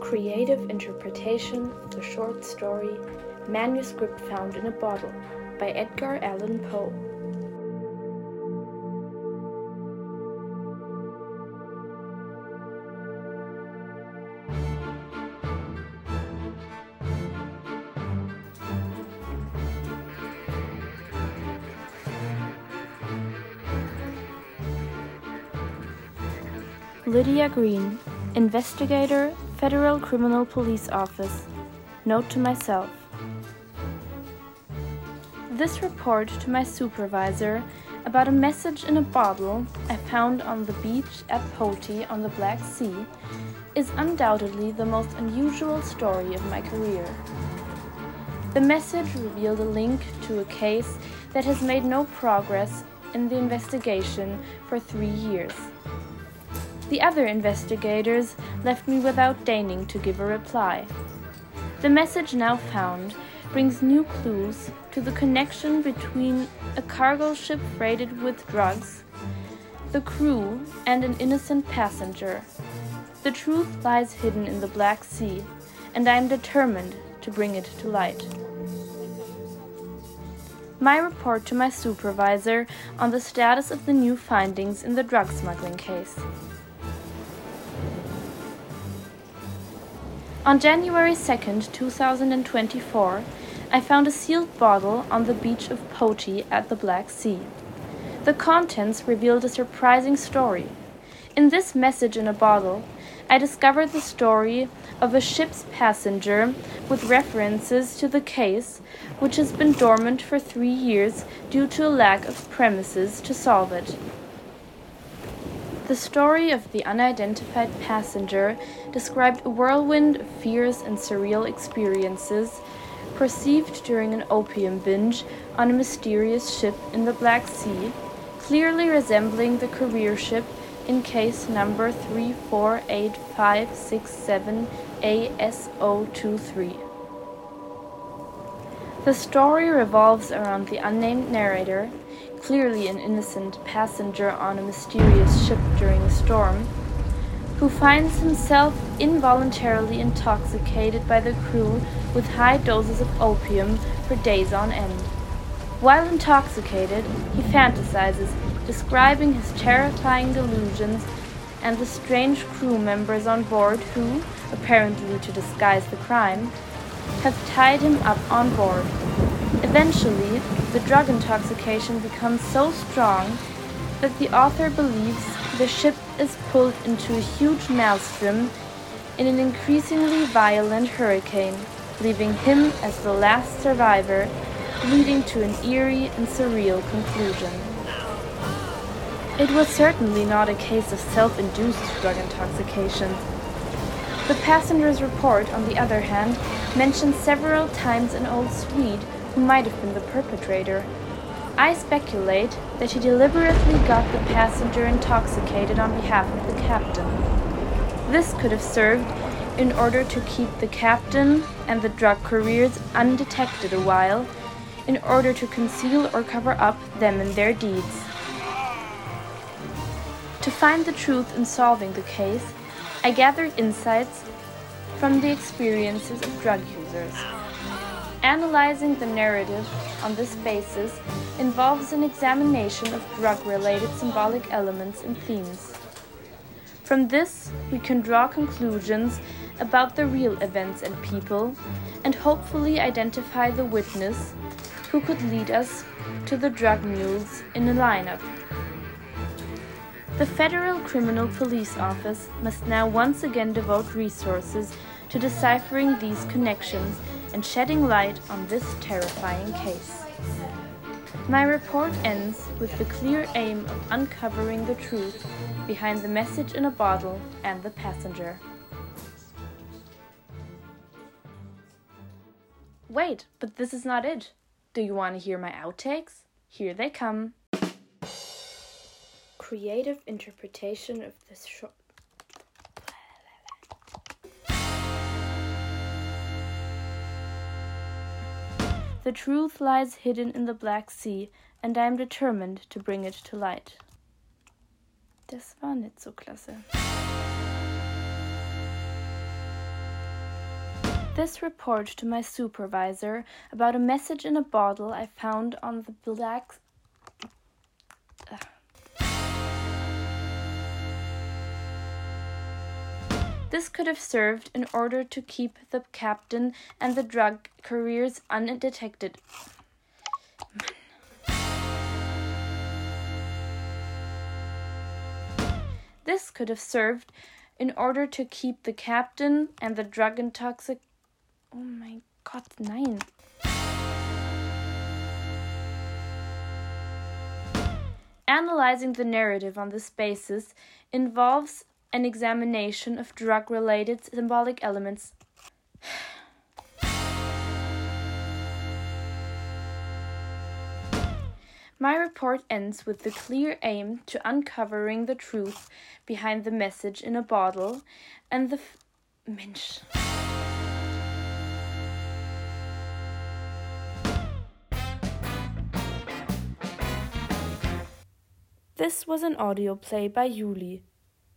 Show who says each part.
Speaker 1: Creative interpretation of the short story Manuscript Found in a Bottle by Edgar Allan Poe. Lydia Green, Investigator, Federal Criminal Police Office. Note to myself. This report to my supervisor about a message in a bottle I found on the beach at Poti on the Black Sea is undoubtedly the most unusual story of my career. The message revealed a link to a case that has made no progress in the investigation for three years. The other investigators left me without deigning to give a reply. The message now found brings new clues to the connection between a cargo ship freighted with drugs, the crew, and an innocent passenger. The truth lies hidden in the Black Sea, and I am determined to bring it to light. My report to my supervisor on the status of the new findings in the drug smuggling case. On January 2nd, 2024, I found a sealed bottle on the beach of Poti at the Black Sea. The contents revealed a surprising story. In this message in a bottle, I discovered the story of a ship's passenger with references to the case, which has been dormant for three years due to a lack of premises to solve it. The story of the unidentified passenger described a whirlwind of fears and surreal experiences perceived during an opium binge on a mysterious ship in the Black Sea, clearly resembling the career ship in case number 348567 ASO23. The story revolves around the unnamed narrator clearly an innocent passenger on a mysterious ship during a storm, who finds himself involuntarily intoxicated by the crew with high doses of opium for days on end. While intoxicated, he fantasizes, describing his terrifying delusions and the strange crew members on board who, apparently to disguise the crime, have tied him up on board. Eventually, the drug intoxication becomes so strong that the author believes the ship is pulled into a huge maelstrom in an increasingly violent hurricane, leaving him as the last survivor, leading to an eerie and surreal conclusion. It was certainly not a case of self induced drug intoxication. The passenger's report, on the other hand, mentions several times an old Swede who might have been the perpetrator. I speculate that he deliberately got the passenger intoxicated on behalf of the captain. This could have served in order to keep the captain and the drug couriers undetected a while, in order to conceal or cover up them and their deeds. To find the truth in solving the case, I gathered insights from the experiences of drug users. Analyzing the narrative on this basis involves an examination of drug related symbolic elements and themes. From this, we can draw conclusions about the real events and people, and hopefully identify the witness who could lead us to the drug mules in a lineup. The Federal Criminal Police Office must now once again devote resources to deciphering these connections and shedding light on this terrifying case. My report ends with the clear aim of uncovering the truth behind the message in a bottle and the passenger. Wait, but this is not it. Do you want to hear my outtakes? Here they come. Creative interpretation of this short. The truth lies hidden in the Black Sea, and I am determined to bring it to light. Das war nicht so klasse. this report to my supervisor about a message in a bottle I found on the black. This could have served in order to keep the captain and the drug couriers undetected. This could have served in order to keep the captain and the drug intoxic. Oh my god, nine. Analyzing the narrative on this basis involves an examination of drug related symbolic elements. My report ends with the clear aim to uncovering the truth behind the message in a bottle and the f- Mensch. This was an audio play by Yuli.